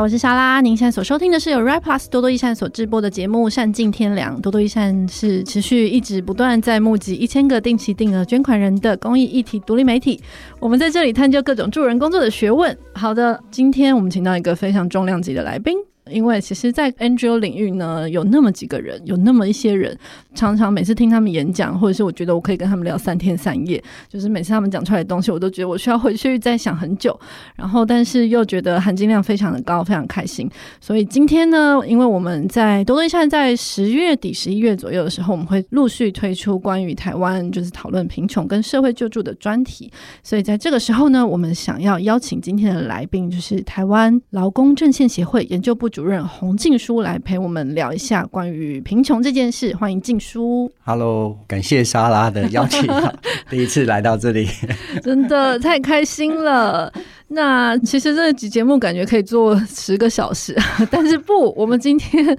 我是莎拉。您现在所收听的是由 Red Plus 多多益善所制播的节目《善尽天良》。多多益善是持续一直不断在募集一千个定期定额捐款人的公益议题独立媒体。我们在这里探究各种助人工作的学问。好的，今天我们请到一个非常重量级的来宾。因为其实，在 NGO 领域呢，有那么几个人，有那么一些人，常常每次听他们演讲，或者是我觉得我可以跟他们聊三天三夜，就是每次他们讲出来的东西，我都觉得我需要回去再想很久。然后，但是又觉得含金量非常的高，非常开心。所以今天呢，因为我们在多多益善在十月底、十一月左右的时候，我们会陆续推出关于台湾就是讨论贫穷跟社会救助的专题。所以在这个时候呢，我们想要邀请今天的来宾，就是台湾劳工阵线协会研究部主主任洪静书来陪我们聊一下关于贫穷这件事，欢迎静书。Hello，感谢莎拉的邀请，第一次来到这里，真的太开心了。那其实这集节目感觉可以做十个小时，但是不，我们今天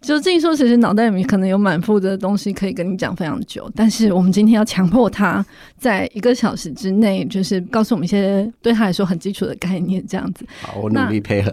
就静书，其实脑袋里面可能有满腹的东西可以跟你讲非常久，但是我们今天要强迫他在一个小时之内，就是告诉我们一些对他来说很基础的概念，这样子。好，我努力配合。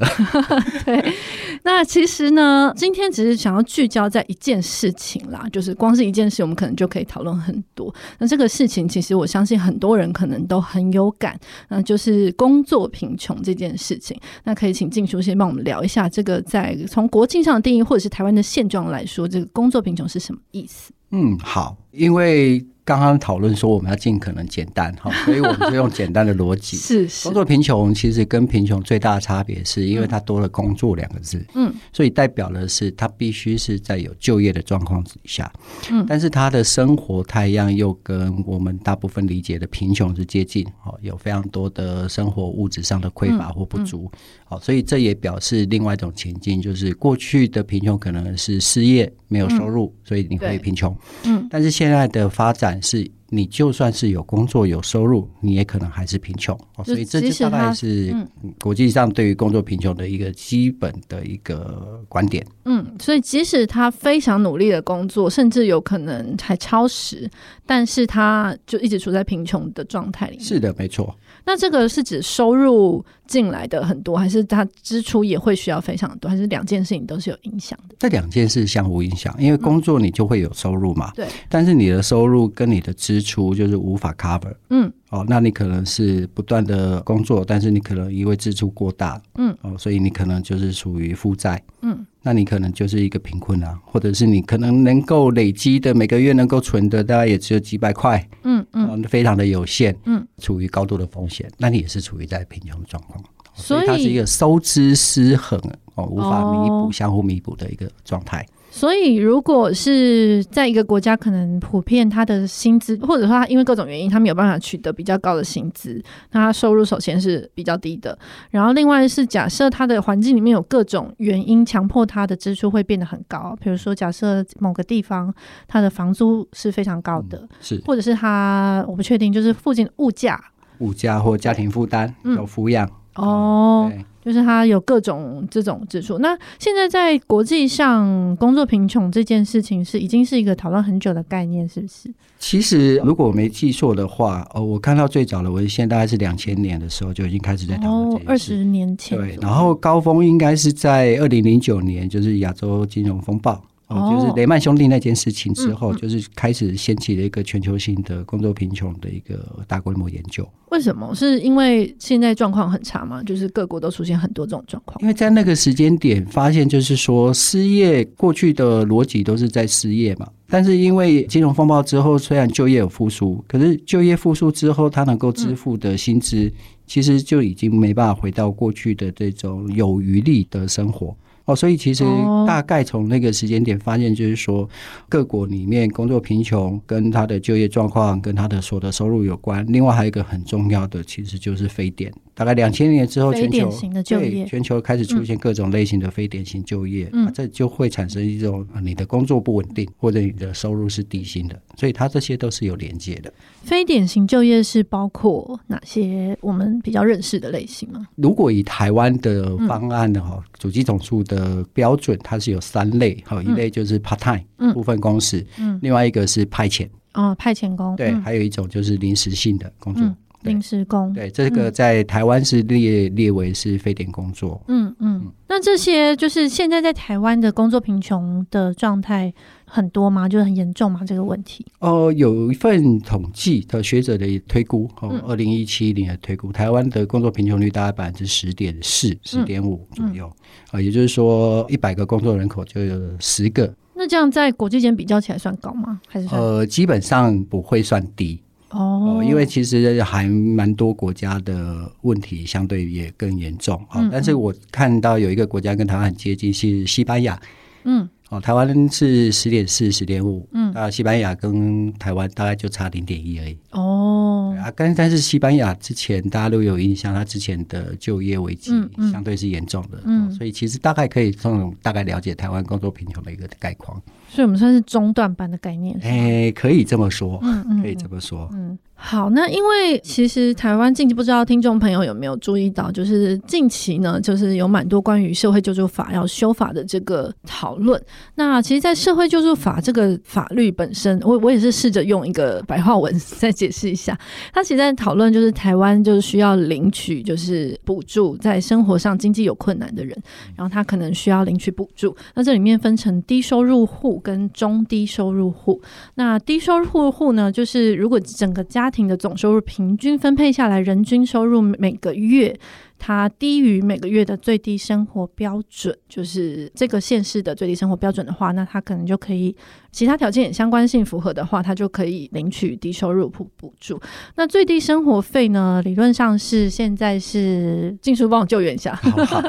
对，那其实呢，今天只是想要聚焦在一件事情啦，就是光是一件事，我们可能就可以讨论很多。那这个事情，其实我相信很多人可能都很有感，那就是工作。贫穷这件事情，那可以请静书先帮我们聊一下这个，在从国际上的定义或者是台湾的现状来说，这个工作贫穷是什么意思？嗯，好，因为。刚刚讨论说我们要尽可能简单哈，所以我们就用简单的逻辑。是是，工作贫穷其实跟贫穷最大的差别是因为它多了“工作”两个字，嗯，所以代表的是他必须是在有就业的状况之下，嗯，但是他的生活太样又跟我们大部分理解的贫穷是接近，哦，有非常多的生活物质上的匮乏或不足，好，所以这也表示另外一种情境，就是过去的贫穷可能是失业没有收入，所以你会贫穷，嗯，但是现在的发展。是你就算是有工作有收入，你也可能还是贫穷，所以这就大概是国际上对于工作贫穷的一个基本的一个观点。嗯，所以即使他非常努力的工作，甚至有可能还超时，但是他就一直处在贫穷的状态里面。是的，没错。那这个是指收入进来的很多，还是他支出也会需要非常多，还是两件事情都是有影响的？这两件事相互影响，因为工作你就会有收入嘛，对、嗯。但是你的收入跟你的支出就是无法 cover，嗯。哦，那你可能是不断的工作，但是你可能因为支出过大，嗯，哦，所以你可能就是属于负债，嗯，那你可能就是一个贫困啊，或者是你可能能够累积的每个月能够存的大概也只有几百块，嗯嗯，非常的有限，嗯，处于高度的风险，那你也是处于在贫穷的状况，所以它是一个收支失衡，哦，无法弥补、相互弥补的一个状态。所以，如果是在一个国家，可能普遍他的薪资，或者说他因为各种原因，他没有办法取得比较高的薪资，那他收入首先是比较低的。然后，另外是假设他的环境里面有各种原因强迫他的支出会变得很高，比如说假设某个地方他的房租是非常高的，嗯、是，或者是他我不确定，就是附近物价、物价或家庭负担有抚养、嗯、哦。就是它有各种这种指数。那现在在国际上，工作贫穷这件事情是已经是一个讨论很久的概念，是不是？其实如果我没记错的话，哦，我看到最早的文献大概是两千年的时候就已经开始在讨论。二十年前。对，然后高峰应该是在二零零九年，就是亚洲金融风暴。哦，就是雷曼兄弟那件事情之后，就是开始掀起了一个全球性的工作贫穷的一个大规模研究。为什么？是因为现在状况很差吗？就是各国都出现很多这种状况。因为在那个时间点发现，就是说失业过去的逻辑都是在失业嘛，但是因为金融风暴之后，虽然就业有复苏，可是就业复苏之后，他能够支付的薪资其实就已经没办法回到过去的这种有余力的生活。哦，所以其实大概从那个时间点发现，就是说各国里面工作贫穷跟他的就业状况跟他的所得收入有关。另外还有一个很重要的，其实就是非典。大概两千年之后，全球对全球开始出现各种类型的非典型就业，嗯，这就会产生一种你的工作不稳定，或者你的收入是低薪的。所以它这些都是有连接的。非典型就业是包括哪些我们比较认识的类型吗？如果以台湾的方案的话，主机总数的。呃，标准它是有三类，哈，一类就是 part time 部分工时，嗯，另外一个是派遣，哦，派遣工，对，还有一种就是临时性的工作，临时工，对，这个在台湾是列、嗯、列为是非典工作。嗯嗯，嗯，那这些就是现在在台湾的工作贫穷的状态很多吗？就是很严重吗？这个问题？哦、呃，有一份统计的学者的推估，哦，二零一七年的推估，台湾的工作贫穷率大概百分之十点四、十点五左右。啊、也就是说，一百个工作人口就有十个。那这样在国际间比较起来算高吗？还是呃，基本上不会算低。哦，因为其实还蛮多国家的问题相对也更严重啊。嗯嗯，但是我看到有一个国家跟台湾很接近，是西班牙。嗯。哦，台湾是十点四、十点五，嗯，啊，西班牙跟台湾大概就差零点一而已。哦，啊，但但是西班牙之前大家都有印象，它之前的就业危机相对是严重的，嗯，嗯，所以其实大概可以从大概了解台湾工作贫穷的一个概况。所以我们算是中段班的概念，哎，可以这么说，嗯嗯，可以这么说，嗯。好，那因为其实台湾近期不知道听众朋友有没有注意到，就是近期呢，就是有蛮多关于社会救助法要修法的这个讨论。那其实，在社会救助法这个法律本身，我我也是试着用一个白话文 再解释一下。它其实在讨论就是台湾就是需要领取就是补助，在生活上经济有困难的人，然后他可能需要领取补助。那这里面分成低收入户跟中低收入户。那低收入户呢，就是如果整个家家庭的总收入平均分配下来，人均收入每个月。它低于每个月的最低生活标准，就是这个县市的最低生活标准的话，那它可能就可以其他条件相关性符合的话，它就可以领取低收入补补助。那最低生活费呢？理论上是现在是静书帮我救援一下。好好，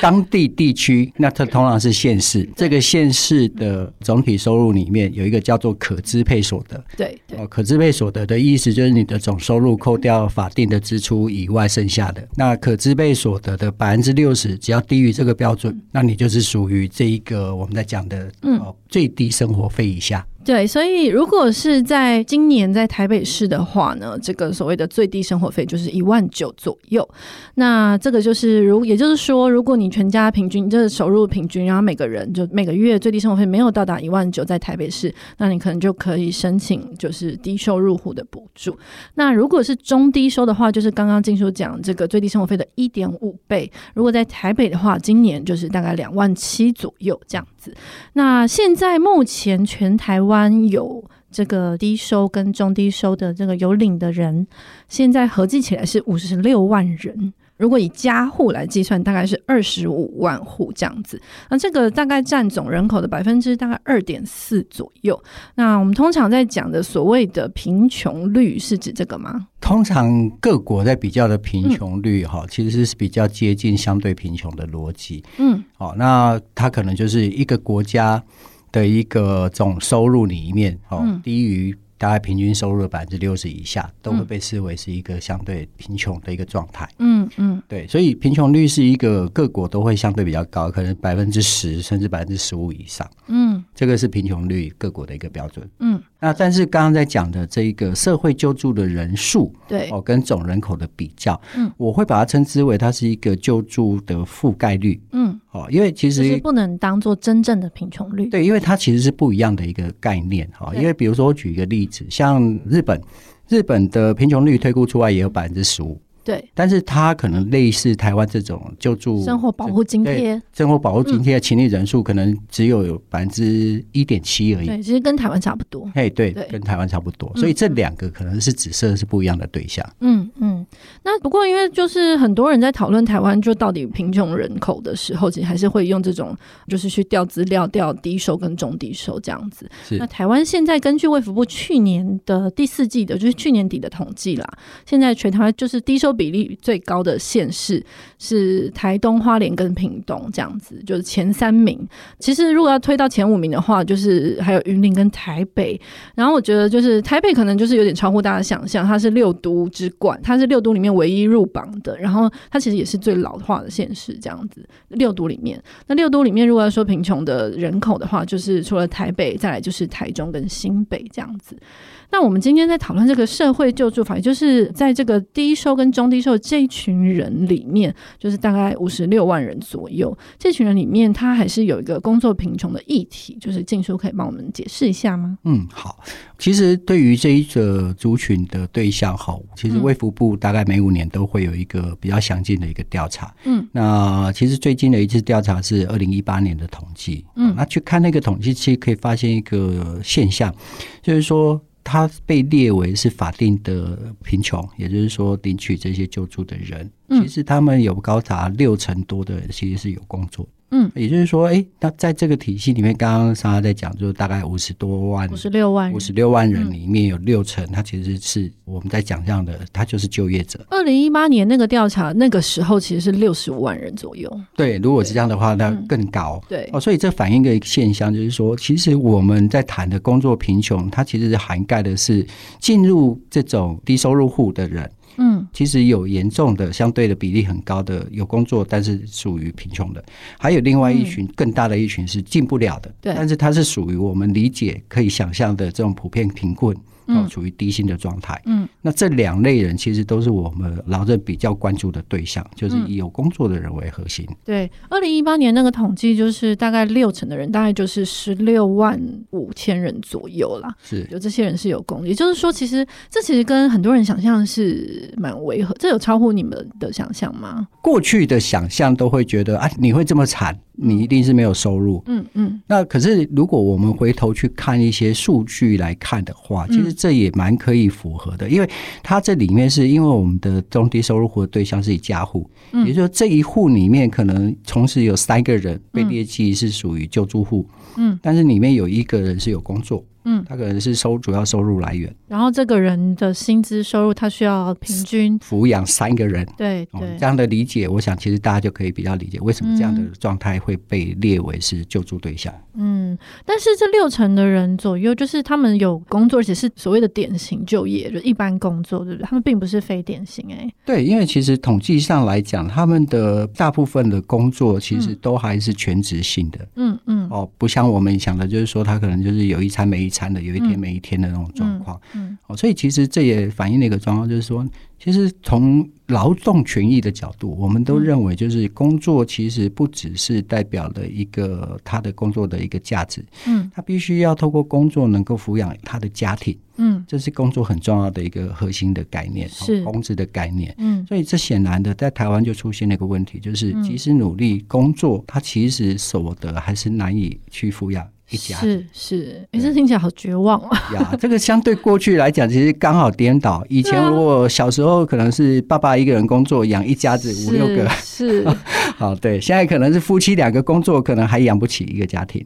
当地地区，那它通常是县市，这个县市的总体收入里面有一个叫做可支配所得。对对，哦，可支配所得的意思就是你的总收入扣掉法定的支出以外剩下的那可支。被所得的百分之六十，只要低于这个标准，那你就是属于这一个我们在讲的呃最低生活费以下。对，所以如果是在今年在台北市的话呢，这个所谓的最低生活费就是一万九左右。那这个就是如，也就是说，如果你全家平均就是收入平均，然后每个人就每个月最低生活费没有到达一万九，在台北市，那你可能就可以申请就是低收入户的补助。那如果是中低收的话，就是刚刚静书讲这个最低生活费的一点五倍。如果在台北的话，今年就是大概两万七左右这样子。那现在目前全台湾。湾有这个低收跟中低收的这个有领的人，现在合计起来是五十六万人。如果以家户来计算，大概是二十五万户这样子。那这个大概占总人口的百分之大概二点四左右。那我们通常在讲的所谓的贫穷率是指这个吗？通常各国在比较的贫穷率哈，其实是比较接近相对贫穷的逻辑。嗯，好，那它可能就是一个国家。的一个总收入里面，哦，低于大概平均收入的百分之六十以下，都会被视为是一个相对贫穷的一个状态。嗯嗯，对，所以贫穷率是一个各国都会相对比较高，可能百分之十甚至百分之十五以上。嗯，这个是贫穷率各国的一个标准。嗯。那但是刚刚在讲的这一个社会救助的人数，对哦，跟总人口的比较，嗯，我会把它称之为它是一个救助的覆盖率，嗯，哦，因为其实不能当做真正的贫穷率，对，因为它其实是不一样的一个概念，哈，因为比如说我举一个例子，像日本，日本的贫穷率推估出来也有百分之十五。对，但是他可能类似台湾这种救助生活保护津贴，生活保护津贴的请领人数可能只有百分之一点七而已。对，其实跟台湾差不多。嘿，对，跟台湾差不多。所以这两个可能是紫色是不一样的对象。嗯嗯。那不过因为就是很多人在讨论台湾就到底贫穷人口的时候，其实还是会用这种就是去调资料调低收跟中低收这样子。是。那台湾现在根据卫福部去年的第四季的，就是去年底的统计啦，现在全台湾就是低收。比例最高的县市是台东、花莲跟屏东这样子，就是前三名。其实如果要推到前五名的话，就是还有云林跟台北。然后我觉得就是台北可能就是有点超乎大家想象，它是六都之冠，它是六都里面唯一入榜的。然后它其实也是最老化的县市，这样子。六都里面，那六都里面如果要说贫穷的人口的话，就是除了台北，再来就是台中跟新北这样子。那我们今天在讨论这个社会救助法，也就是在这个低收跟中中低收这一群人里面，就是大概五十六万人左右，这群人里面，他还是有一个工作贫穷的议题，就是静书可以帮我们解释一下吗？嗯，好。其实对于这一个族群的对象，哈，其实卫福部大概每五年都会有一个比较详尽的一个调查。嗯，那其实最近的一次调查是二零一八年的统计。嗯，那去看那个统计，其实可以发现一个现象，就是说。他被列为是法定的贫穷，也就是说领取这些救助的人，其实他们有高达六成多的人其实是有工作。嗯，也就是说，哎、欸，那在这个体系里面，刚刚莎莎在讲，就是大概五十多万，五十六万，五十六万人里面有六成，他其实是我们在讲这样的，他就是就业者。二零一八年那个调查，那个时候其实是六十五万人左右。对，如果是这样的话，那更高。对，哦，所以这反映一个现象，就是说，其实我们在谈的工作贫穷，它其实是涵盖的是进入这种低收入户的人。嗯，其实有严重的、相对的比例很高的有工作，但是属于贫穷的；还有另外一群更大的一群是进不了的，对，但是它是属于我们理解可以想象的这种普遍贫困。哦，处于低薪的状态。嗯，那这两类人其实都是我们劳政比较关注的对象，就是以有工作的人为核心。对，二零一八年那个统计就是大概六成的人，大概就是十六万五千人左右啦。是，有这些人是有工，也就是说，其实这其实跟很多人想象是蛮违和，这有超乎你们的想象吗？过去的想象都会觉得啊，你会这么惨。你一定是没有收入，嗯嗯。那可是如果我们回头去看一些数据来看的话，其实这也蛮可以符合的，因为它这里面是因为我们的中低收入户的对象是一家户，也就是说这一户里面可能同时有三个人被列记是属于救助户，嗯，但是里面有一个人是有工作。嗯，他可能是收主要收入来源，然后这个人的薪资收入，他需要平均抚养三个人，对对、嗯，这样的理解，我想其实大家就可以比较理解为什么这样的状态会被列为是救助对象。嗯，但是这六成的人左右，就是他们有工作，而且是所谓的典型就业，就一般工作，对不对？他们并不是非典型、欸，哎，对，因为其实统计上来讲，他们的大部分的工作其实都还是全职性的，嗯嗯，哦，不像我们想的，就是说他可能就是有一餐没一餐的，有一天没一天的那种状况，嗯，哦，所以其实这也反映了一个状况，就是说，其实从劳动权益的角度，我们都认为，就是工作其实不只是代表了一个他的工作的一个价值，嗯，他必须要透过工作能够抚养他的家庭，嗯，这是工作很重要的一个核心的概念，是。工资的概念，嗯，所以这显然的在台湾就出现了一个问题，就是即使努力工作，他其实所得还是难以去抚养。是是，哎，这听起来好绝望啊！呀，这个相对过去来讲，其实刚好颠倒。以前如果小时候可能是爸爸一个人工作养一家子五六个，是 好对。现在可能是夫妻两个工作，可能还养不起一个家庭。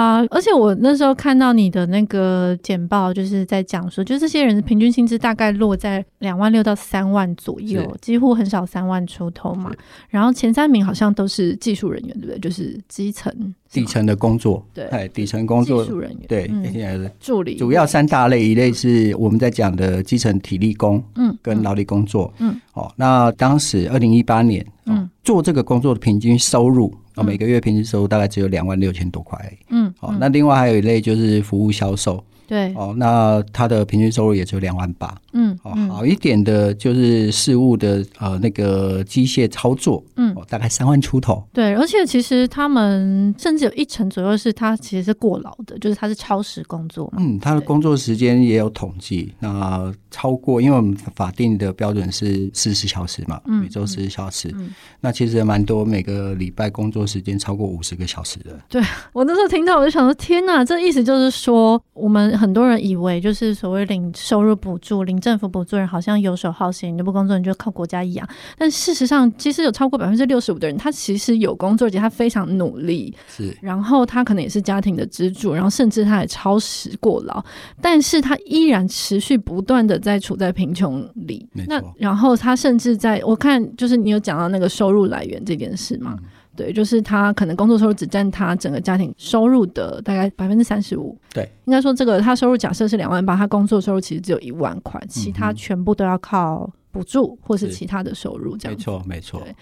对啊，而且我那时候看到你的那个简报，就是在讲说，就这些人的平均薪资大概落在两万六到三万左右，几乎很少三万出头嘛。然后前三名好像都是技术人员，对不对？就是基层。底层的工作，对，哎，底层工作，技术人员，对，助理，主要三大类，一类是我们在讲的基层体力工，嗯，跟劳力工作，嗯，哦，那当时二零一八年，嗯，做这个工作的平均收入，啊，每个月平均收入大概只有两万六千多块，嗯，哦，那另外还有一类就是服务销售。对哦，那他的平均收入也只有两万八，嗯，哦，好一点的就是事务的呃那个机械操作，嗯，哦大概三万出头。对，而且其实他们甚至有一成左右是他其实是过劳的，就是他是超时工作嘛。嗯，他的工作时间也有统计，那超过，因为我们法定的标准是四十小时嘛，嗯，每周四十小时，嗯，那其实蛮多，每个礼拜工作时间超过五十个小时的。对，我那时候听到我就想说，天哪，这意思就是说我们。很多人以为就是所谓领收入补助、领政府补助人好像游手好闲，你不工作你就靠国家养。但事实上，其实有超过百分之六十五的人，他其实有工作，而且他非常努力。是，然后他可能也是家庭的支柱，然后甚至他也超时过劳，但是他依然持续不断的在处在贫穷里。那然后他甚至在我看，就是你有讲到那个收入来源这件事吗？嗯对，就是他可能工作收入只占他整个家庭收入的大概百分之三十五。对，应该说这个他收入假设是两万八，他工作收入其实只有一万块，其他全部都要靠补助或是其他的收入，这样没错没错。对，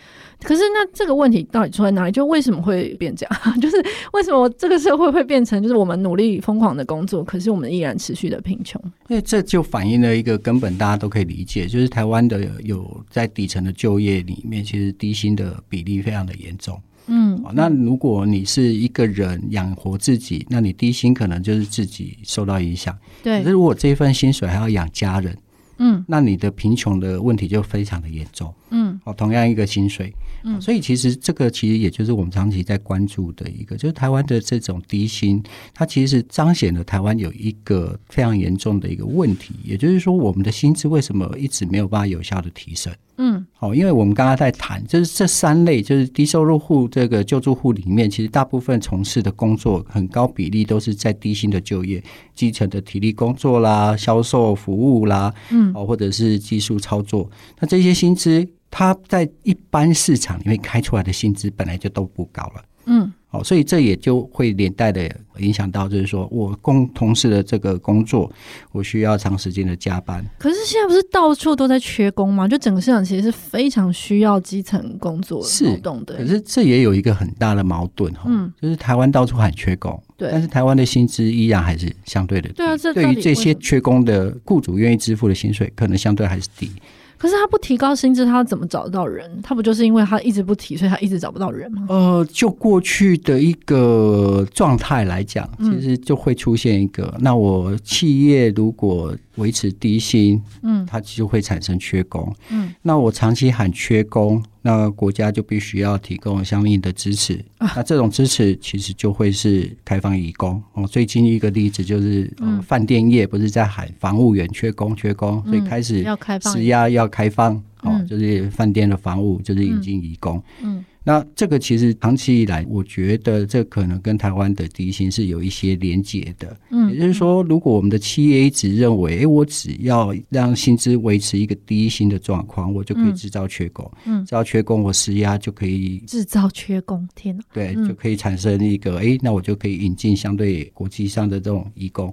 可是那这个问题到底出在哪里？就为什么会变这样？就是为什么这个社会会变成，就是我们努力疯狂的工作，可是我们依然持续的贫穷？因为这就反映了一个根本，大家都可以理解，就是台湾的有在底层的就业里面，其实低薪的比例非常的严重。嗯，那如果你是一个人养活自己，那你低薪可能就是自己受到影响。对，可是如果这份薪水还要养家人。嗯，那你的贫穷的问题就非常的严重。嗯，哦，同样一个薪水，嗯，所以其实这个其实也就是我们长期在关注的一个，就是台湾的这种低薪，它其实彰显了台湾有一个非常严重的一个问题，也就是说，我们的薪资为什么一直没有办法有效的提升？嗯，好，因为我们刚刚在谈，就是这三类，就是低收入户这个救助户里面，其实大部分从事的工作很高比例都是在低薪的就业，基层的体力工作啦、销售服务啦，嗯，哦，或者是技术操作，那这些薪资，它在一般市场里面开出来的薪资本来就都不高了，嗯。哦，所以这也就会连带的影响到，就是说我工同事的这个工作，我需要长时间的加班。可是现在不是到处都在缺工吗？就整个市场其实是非常需要基层工作劳动的。可是这也有一个很大的矛盾哈，嗯，就是台湾到处喊缺工，对，但是台湾的薪资依然还是相对的低。对啊，这对于这些缺工的雇主愿意支付的薪水，可能相对还是低。可是他不提高薪资，他怎么找得到人？他不就是因为他一直不提，所以他一直找不到人吗？呃，就过去的一个状态来讲，其实就会出现一个，嗯、那我企业如果维持低薪，嗯，它就会产生缺工，嗯，那我长期喊缺工，那国家就必须要提供相应的支持，啊、那这种支持其实就会是开放移工。哦，最近一个例子就是，呃，饭店业不是在喊房务员缺工缺工，所以开始施压要开放，哦，就是饭店的房务就是引进移工，嗯。那这个其实长期以来，我觉得这可能跟台湾的低薪是有一些连结的。嗯，也就是说，如果我们的企业一直认为，哎，我只要让薪资维持一个低薪的状况，我就可以制造缺工。嗯，制造缺工，我施压就可以制造缺工。天哪！对，就可以产生一个，哎，那我就可以引进相对国际上的这种移工。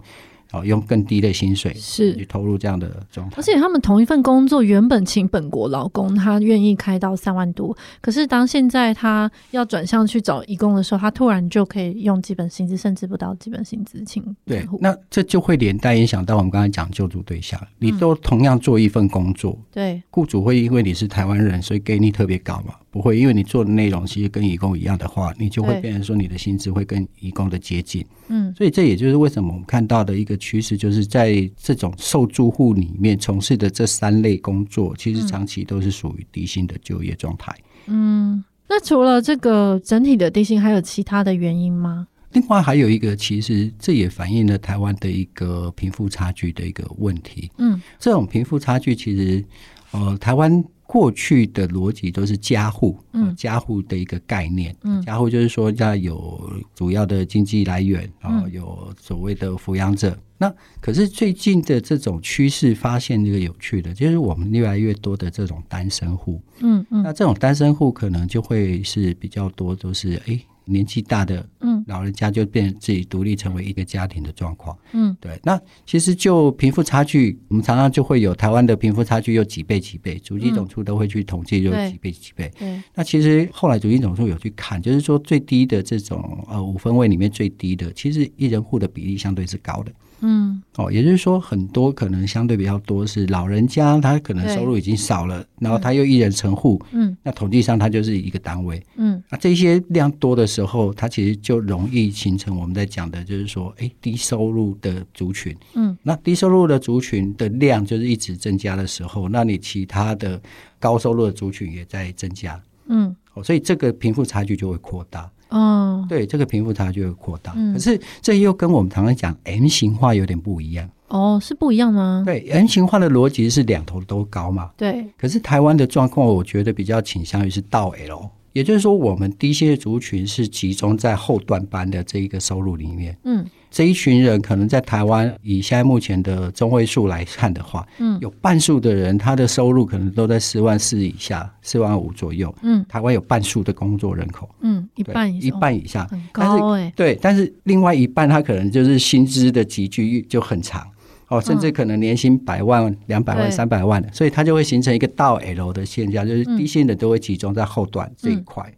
用更低的薪水是去投入这样的状态，而且他们同一份工作，原本请本国劳工，他愿意开到三万多，可是当现在他要转向去找义工的时候，他突然就可以用基本薪资，甚至不到基本薪资请。对，那这就会连带影响到我们刚才讲救助对象，你都同样做一份工作，嗯、对，雇主会因为你是台湾人，所以给你特别高嘛？不会，因为你做的内容其实跟义工一样的话，你就会变成说你的薪资会跟义工的接近。嗯，所以这也就是为什么我们看到的一个趋势，就是在这种受助户里面从事的这三类工作，其实长期都是属于低薪的就业状态。嗯，那除了这个整体的低薪，还有其他的原因吗？另外还有一个，其实这也反映了台湾的一个贫富差距的一个问题。嗯，这种贫富差距其实，呃，台湾。过去的逻辑都是家户，嗯，家户的一个概念，嗯，家户就是说要有主要的经济来源，然后有所谓的抚养者。那可是最近的这种趋势，发现一个有趣的，就是我们越来越多的这种单身户，嗯嗯，那这种单身户可能就会是比较多，都是哎。年纪大的，嗯，老人家就变自己独立成为一个家庭的状况，嗯，对。那其实就贫富差距，我们常常就会有台湾的贫富差距有几倍几倍，主计总处都会去统计，有几倍几倍。嗯。那其实后来主计总处有去看，就是说最低的这种呃五分位里面最低的，其实一人户的比例相对是高的。嗯，哦，也就是说，很多可能相对比较多是老人家，他可能收入已经少了，然后他又一人成户，嗯，那统计上他就是一个单位，嗯，那这些量多的时候，它其实就容易形成我们在讲的，就是说，哎，低收入的族群，嗯，那低收入的族群的量就是一直增加的时候，那你其他的高收入的族群也在增加，嗯，哦，所以这个贫富差距就会扩大。哦，对，这个贫富差距会扩大，嗯、可是这又跟我们常常讲 M 型化有点不一样。哦，是不一样吗？对，M 型化的逻辑是两头都高嘛。对，可是台湾的状况，我觉得比较倾向于是倒 L，也就是说，我们低薪的族群是集中在后段班的这一个收入里面。嗯。这一群人可能在台湾，以现在目前的中位数来看的话，嗯，有半数的人他的收入可能都在四万四以下，四万五左右。嗯，台湾有半数的工作人口，嗯，一半以上，一半以下，很高哎。对，但是另外一半他可能就是薪资的集聚就很长，哦，甚至可能年薪百万、两百万、三百万的，所以它就会形成一个倒 L 的现象，就是低薪的都会集中在后段这一块。嗯，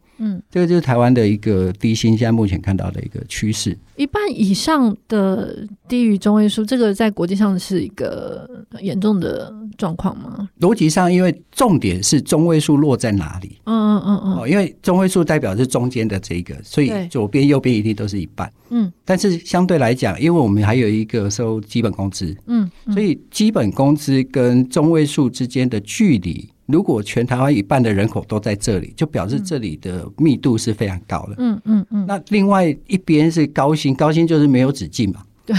这个就是台湾的一个低薪，现在目前看到的一个趋势。一半以上的低于中位数，这个在国际上是一个严重的状况吗？逻辑上，因为重点是中位数落在哪里？嗯嗯嗯嗯。哦，因为中位数代表是中间的这个，所以左边右边一定都是一半。嗯。但是相对来讲，因为我们还有一个收基本工资，嗯，所以基本工资跟中位数之间的距离。如果全台湾一半的人口都在这里，就表示这里的密度是非常高的。嗯嗯嗯。那另外一边是高薪，高薪就是没有止境嘛。对，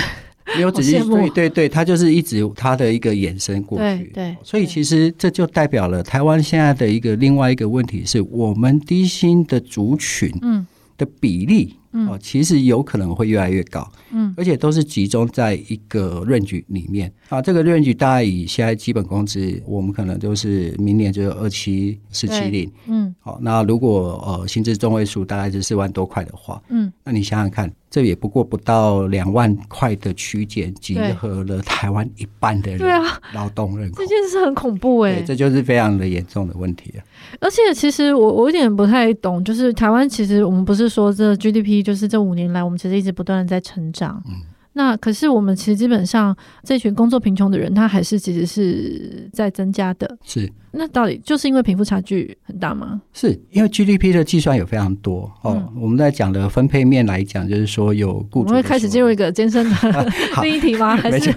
没有止境，所以对对，它就是一直它的一个延伸过去。对对。所以其实这就代表了台湾现在的一个另外一个问题是我们低薪的族群，嗯，的比例。哦，其实有可能会越来越高，嗯，而且都是集中在一个 range 里面啊。这个 range 大概以现在基本工资，我们可能就是明年就是二七四七零，嗯，好，那如果呃薪资中位数大概是四万多块的话，嗯，那你想想看。这也不过不到两万块的区间，集合了台湾一半的人，对啊，劳动人口，这件事很恐怖哎，这就是非常的严重的问题啊。而且其实我我有点不太懂，就是台湾其实我们不是说这 GDP 就是这五年来我们其实一直不断的在成长，嗯。那可是我们其实基本上这群工作贫穷的人，他还是其实是在增加的。是，那到底就是因为贫富差距很大吗？是因为 GDP 的计算有非常多哦。嗯、我们在讲的分配面来讲，就是说有雇主。我们会开始进入一个艰深的 第 一题吗？还是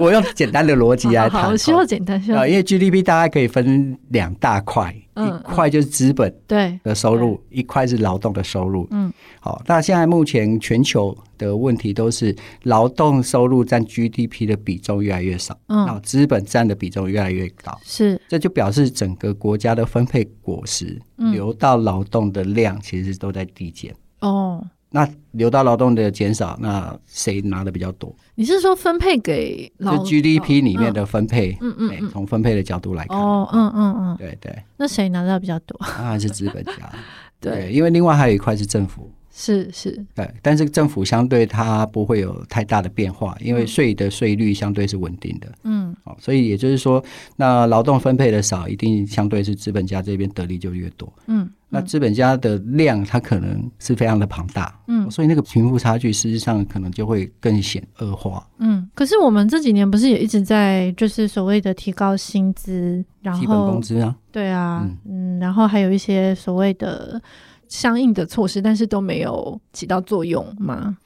我用简单的逻辑来谈？好，需要简单，需要。因为 GDP 大概可以分两大块。一块就是资本对的收入，一块是劳动的收入。嗯，好，那现在目前全球的问题都是劳动收入占 GDP 的比重越来越少，嗯，然后资本占的比重越来越高。是，这就表示整个国家的分配果实流到劳动的量其实都在递减。哦。那流到劳动的减少，那谁拿的比较多？你是说分配给劳就 GDP 里面的分配？嗯嗯，嗯，从分配的角度来看，哦，嗯嗯嗯，对对。那谁拿到比较多？当然是资本家。对，对，因为另外还有一块是政府。是是。对，但是政府相对它不会有太大的变化，因为税的税率相对是稳定的。嗯。好，所以也就是说，那劳动分配的少，一定相对是资本家这边得利就越多。嗯。那资本家的量，它可能是非常的庞大，嗯，所以那个贫富差距，实际上可能就会更显恶化。嗯，可是我们这几年不是也一直在就是所谓的提高薪资，然后基本工资啊，对啊，嗯，嗯，然后还有一些所谓的相应的措施，但是都没有起到作用吗？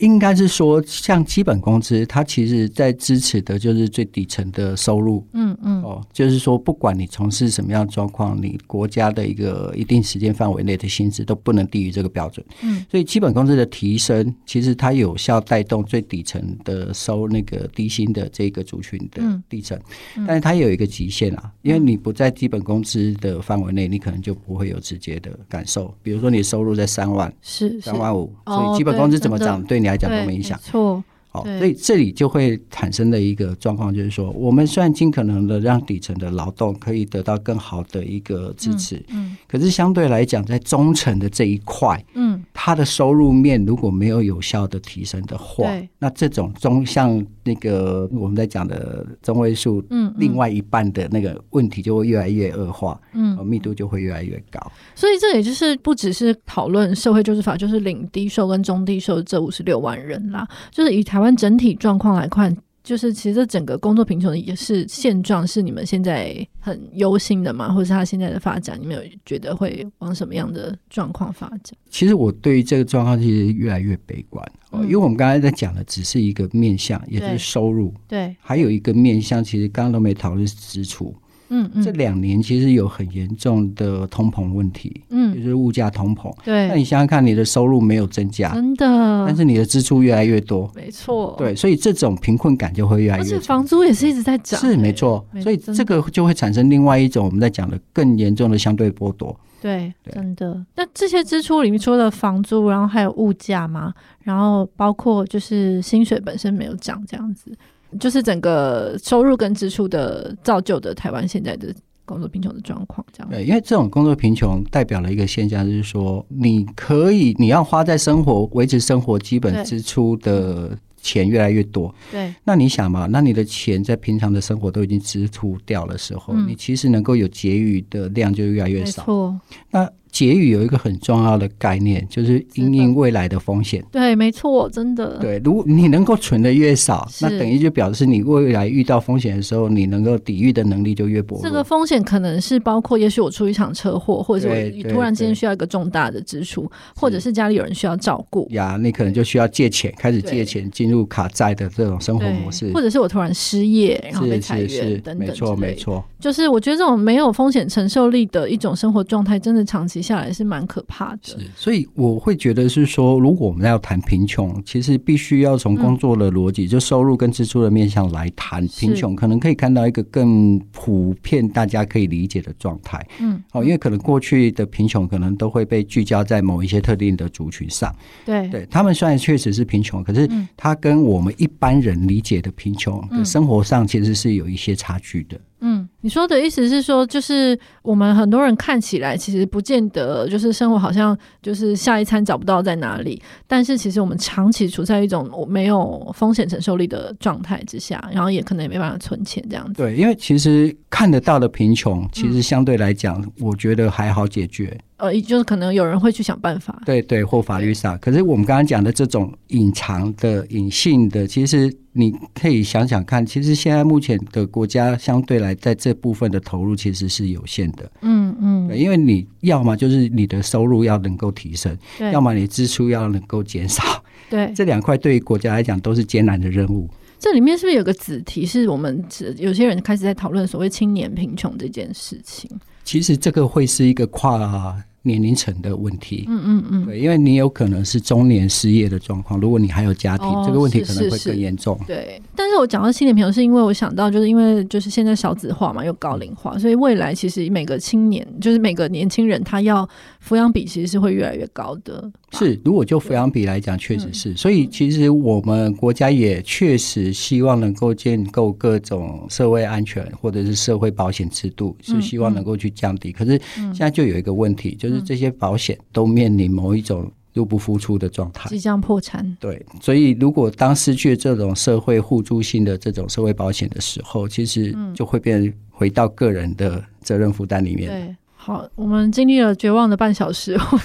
应该是说，像基本工资，它其实在支持的就是最底层的收入。嗯嗯，哦，就是说，不管你从事什么样的状况，你国家的一个一定时间范围内的薪资都不能低于这个标准。嗯，所以基本工资的提升，其实它有效带动最底层的收那个低薪的这个族群的底层，嗯。嗯，但是它有一个极限啊，因为你不在基本工资的范围内，你可能就不会有直接的感受。比如说，你收入在三万，是三万五，所以基本工资怎么涨，对你来讲都没影响。错。好，所以这里就会产生的一个状况，就是说，我们虽然尽可能的让底层的劳动可以得到更好的一个支持，嗯，可是相对来讲，在中层的这一块，嗯，它的收入面如果没有有效的提升的话，那这种中像那个我们在讲的中位数，嗯，另外一半的那个问题就会越来越恶化，嗯，密度就会越来越高。所以这也就是不只是讨论社会救助法，就是领低收跟中低收这五十六万人啦，就是以。台湾整体状况来看，就是其实整个工作贫穷也是现状，是你们现在很忧心的吗？或者是他现在的发展，你们有觉得会往什么样的状况发展？其实我对于这个状况其实越来越悲观，嗯，因为我们刚才在讲的只是一个面向，也就是收入，对，对，还有一个面向，其实刚刚都没讨论支出。嗯，嗯，这两年其实有很严重的通膨问题，嗯，就是物价通膨。对，那你想想看，你的收入没有增加，真的，但是你的支出越来越多，没错。对，所以这种贫困感就会越来越。而且房租也是一直在涨，是没错。所以这个就会产生另外一种我们在讲的更严重的相对剥夺。对，真的。那这些支出里面，除了房租，然后还有物价嘛，然后包括就是薪水本身没有涨，这样子。就是整个收入跟支出的造就的台湾现在的工作贫穷的状况，这样。对，因为这种工作贫穷代表了一个现象，就是说你可以你要花在生活维持生活基本支出的钱越来越多。对，那你想嘛，那你的钱在平常的生活都已经支出掉的时候，嗯、你其实能够有结余的量就越来越少。错，那。结语有一个很重要的概念，就是因应未来的风险。对，没错，真的。对，如果你能够存的越少，那等于就表示你未来遇到风险的时候，你能够抵御的能力就越薄弱。这个风险可能是包括，也许我出一场车祸，或者是我突然之间需要一个重大的支出，或者是家里有人需要照顾。呀，你可能就需要借钱，开始借钱进入卡债的这种生活模式，或者是我突然失业，然后被裁员等等。没错，没错。就是我觉得这种没有风险承受力的一种生活状态，真的长期下来是蛮可怕的。是，所以我会觉得是说，如果我们要谈贫穷，其实必须要从工作的逻辑，嗯、就收入跟支出的面向来谈贫穷，可能可以看到一个更普遍、大家可以理解的状态。嗯，哦，因为可能过去的贫穷可能都会被聚焦在某一些特定的族群上。对，对他们虽然确实是贫穷，可是他跟我们一般人理解的贫穷的生活上其实是有一些差距的。嗯，你说的意思是说，就是我们很多人看起来其实不见得就是生活好像就是下一餐找不到在哪里，但是其实我们长期处在一种没有风险承受力的状态之下，然后也可能也没办法存钱这样子。对，因为其实看得到的贫穷，其实相对来讲，嗯、我觉得还好解决。呃，就是可能有人会去想办法，对对，或法律上。可是我们刚刚讲的这种隐藏的、隐性的，其实你可以想想看，其实现在目前的国家相对来在这部分的投入其实是有限的。嗯嗯，因为你要么就是你的收入要能够提升，对要么你支出要能够减少。对，这两块对于国家来讲都是艰难的任务。这里面是不是有个子题，是我们有些人开始在讨论所谓青年贫穷这件事情？其实这个会是一个跨。年龄层的问题，嗯嗯嗯，对，因为你有可能是中年失业的状况，如果你还有家庭，哦、这个问题可能会更严重。对，但是我讲到青年朋友，是因为我想到，就是因为就是现在少子化嘛，又高龄化，所以未来其实每个青年，就是每个年轻人，他要抚养比其实是会越来越高的。是，如果就抚养比来讲，确实是。所以其实我们国家也确实希望能够建构各种社会安全或者是社会保险制度，是希望能够去降低。可是现在就有一个问题，就是这些保险都面临某一种入不敷出的状态，即将破产。对，所以如果当失去这种社会互助性的这种社会保险的时候，其实就会变回到个人的责任负担里面。好，我们经历了绝望的半小时，我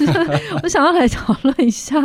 我想要来讨论一下。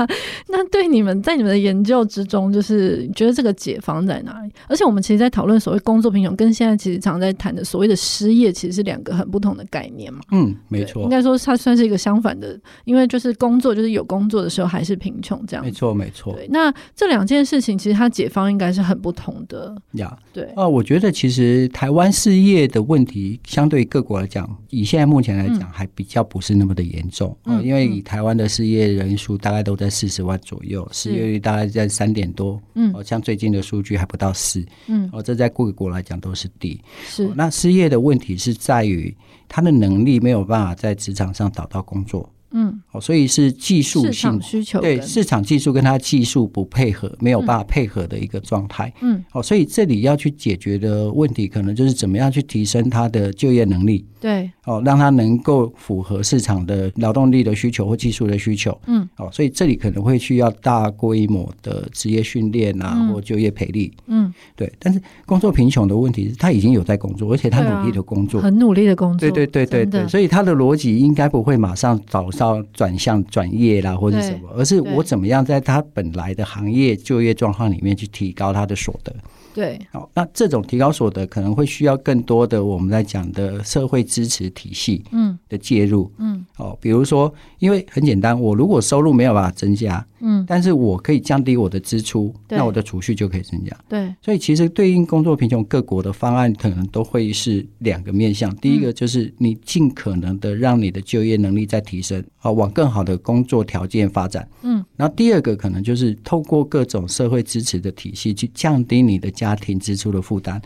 那对你们在你们的研究之中，就是觉得这个解放在哪里？而且我们其实，在讨论所谓工作贫穷，跟现在其实常在谈的所谓的失业，其实是两个很不同的概念嘛。嗯，没错，应该说它算是一个相反的，因为就是工作，就是有工作的时候还是贫穷这样。没错，没错。对，那这两件事情，其实它解放应该是很不同的呀。对啊，我觉得其实台湾失业的问题，相对各国来讲，以现在目前来讲，还比较不是那么的严重，嗯，因为以台湾的失业人数大概都在四十万左右，失业率大概在三点多，嗯，哦像最近的数据还不到四，嗯，哦，这在各个国来讲都是低，是。那失业的问题是在于他的能力没有办法在职场上找到工作。嗯，哦，所以是技术性需求，对市场技术跟他技术不配合，没有办法配合的一个状态。嗯，哦，所以这里要去解决的问题，可能就是怎么样去提升他的就业能力。对，哦，让他能够符合市场的劳动力的需求或技术的需求。嗯，哦，所以这里可能会需要大规模的职业训练啊，或就业培力。嗯，对。但是工作贫穷的问题是他已经有在工作，而且他努力的工作，很努力的工作。对对对对对，所以他的逻辑应该不会马上找。到转向转业啦，或者什么，而是我怎么样在他本来的行业就业状况里面去提高他的所得。对，好，那这种提高所得可能会需要更多的我们在讲的社会支持体系，嗯，的介入，嗯，哦，比如说，因为很简单，我如果收入没有办法增加，嗯，但是我可以降低我的支出，那我的储蓄就可以增加。对，所以其实对应工作贫穷各国的方案，可能都会是两个面向。第一个就是你尽可能的让你的就业能力再提升，啊，往更好的工作条件发展。嗯，然后第二个可能就是透过各种社会支持的体系去降低你的家庭支出的负担。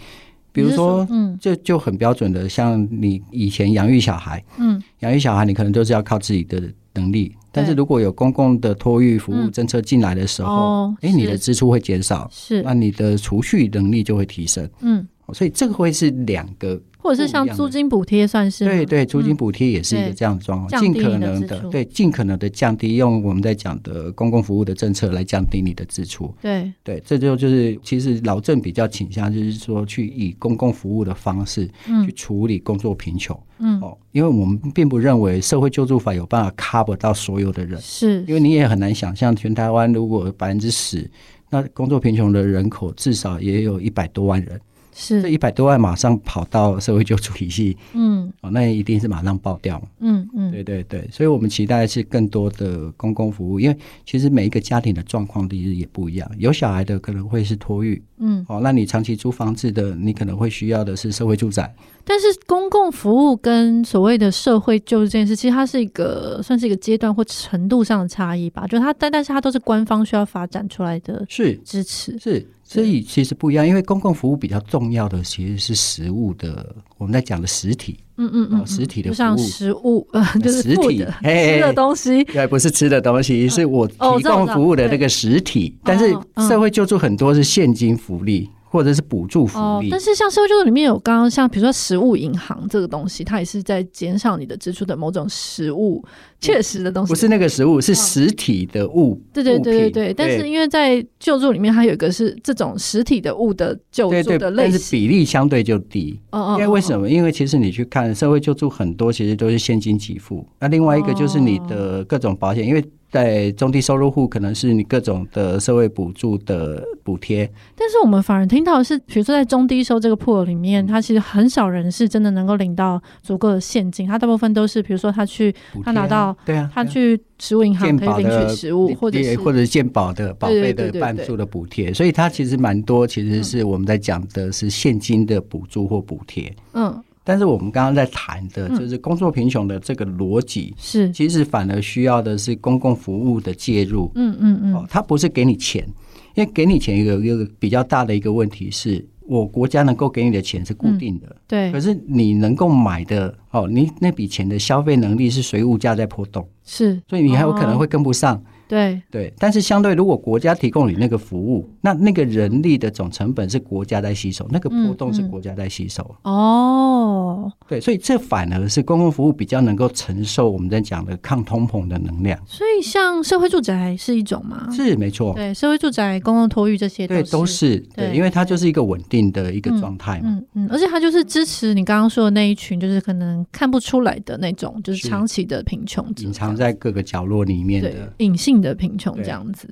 比如说，嗯，这就很标准的，像你以前养育小孩，嗯，养育小孩你可能都是要靠自己的能力。但是如果有公共的托育服务政策进来的时候，哎、嗯哦，你的支出会减少，是，那你的储蓄能力就会提升，嗯，所以这个会是两个。或者是像租金补贴算是对对，租金补贴也是一个这样的状况，尽、嗯、可能的对，尽可能的降低，用我们在讲的公共服务的政策来降低你的支出。对对，这就就是其实老郑比较倾向就是说去以公共服务的方式去处理工作贫穷。嗯哦，因为我们并不认为社会救助法有办法 cover 到所有的人，是因为你也很难想象全台湾如果百分之十，那工作贫穷的人口至少也有一百多万人。是。这一百多万马上跑到社会救助体系，嗯，哦，那一定是马上爆掉，嗯。嗯，对对对，所以我们期待的是更多的公共服务，因为其实每一个家庭的状况其实也不一样，有小孩的可能会是托育，嗯，哦，那你长期租房子的，你可能会需要的是社会住宅。但是公共服务跟所谓的社会救助这件事，其实它是一个算是一个阶段或程度上的差异吧，就它但但是它都是官方需要发展出来的，是支持是。所以其实不一样，因为公共服务比较重要的其实是实物的，我们在讲的实体，嗯嗯嗯，实体的服务，像食物，呃，就是实体吃的东西，对，不是吃的东西，是我提供服务的那个实体。但是社会救助很多是现金福利。或者是补助福利，哦，但是像社会救助里面有刚刚像比如说实物银行这个东西，它也是在减少你的支出的某种实物确实的东西，不是那个实物，是实体的物。哦、对对对对对。但是因为在救助里面，它有一个是这种实体的物的救助的类但是比例相对就低。哦哦，因为为什么？因为其实你去看社会救助，很多其实都是现金给付。那另外一个就是你的各种保险，因为。在中低收入户，可能是你各种的社会补助的补贴，但是我们反而听到的是，比如说在中低收这个 pool 里面，它其实很少人是真的能够领到足够的现金，他大部分都是比如说他去他拿到，对啊，他去食物银行可以领取食物，或者是或者是健保的保费的半数的补贴，所以它其实蛮多，其实是我们在讲的是现金的补助或补贴，嗯。但是我们刚刚在谈的，就是工作贫穷的这个逻辑，是。其实反而需要的是公共服务的介入。嗯嗯嗯，哦，它不是给你钱，因为给你钱有一个比较大的一个问题是，我国家能够给你的钱是固定的，对。可是你能够买的，哦，你那笔钱的消费能力是随物价在波动，是，所以你还有可能会跟不上。对对，但是相对，如果国家提供你那个服务，那那个人力的总成本是国家在吸收，那个波动是国家在吸收。嗯嗯、哦，对，所以这反而是公共服务比较能够承受我们在讲的抗通膨的能量。所以，像社会住宅是一种吗？是没错。对，社会住宅、公共托育这些都，对，都是对，对，因为它就是一个稳定的一个状态嘛。嗯嗯，而且它就是支持你刚刚说的那一群，就是可能看不出来的那种，就是长期的贫穷，隐藏在各个角落里面的隐性的贫穷这样。子，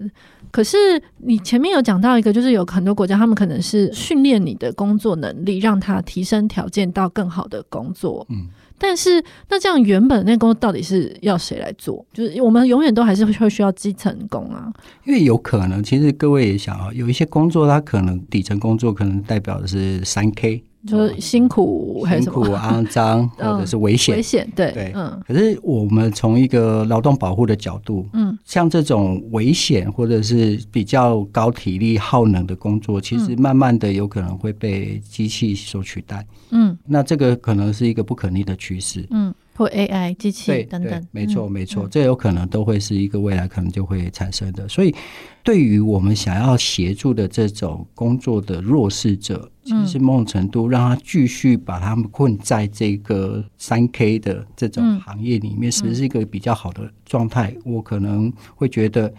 可是你前面有讲到一个，就是有很多国家，他们可能是训练你的工作能力，让他提升条件到更好的工作。嗯，但是那这样原本那工作到底是要谁来做？就是我们永远都还是会需要基层工啊。因为有可能，其实各位也想啊，有一些工作，它可能底层工作可能代表的是三 K。就是辛苦还是什么，辛苦、肮脏，或者是危险、嗯？危险，对对，嗯。可是我们从一个劳动保护的角度，嗯，像这种危险或者是比较高体力耗能的工作，其实慢慢的有可能会被机器所取代。嗯，那这个可能是一个不可逆的趋势。嗯。或 AI 机器等等，没错没错，这有可能都会是一个未来可能就会产生的。所以，对于我们想要协助的这种工作的弱势者，其实某种程度让他继续把他们困在这个三 K 的这种行业里面，其实是一个比较好的状态？我可能会觉得。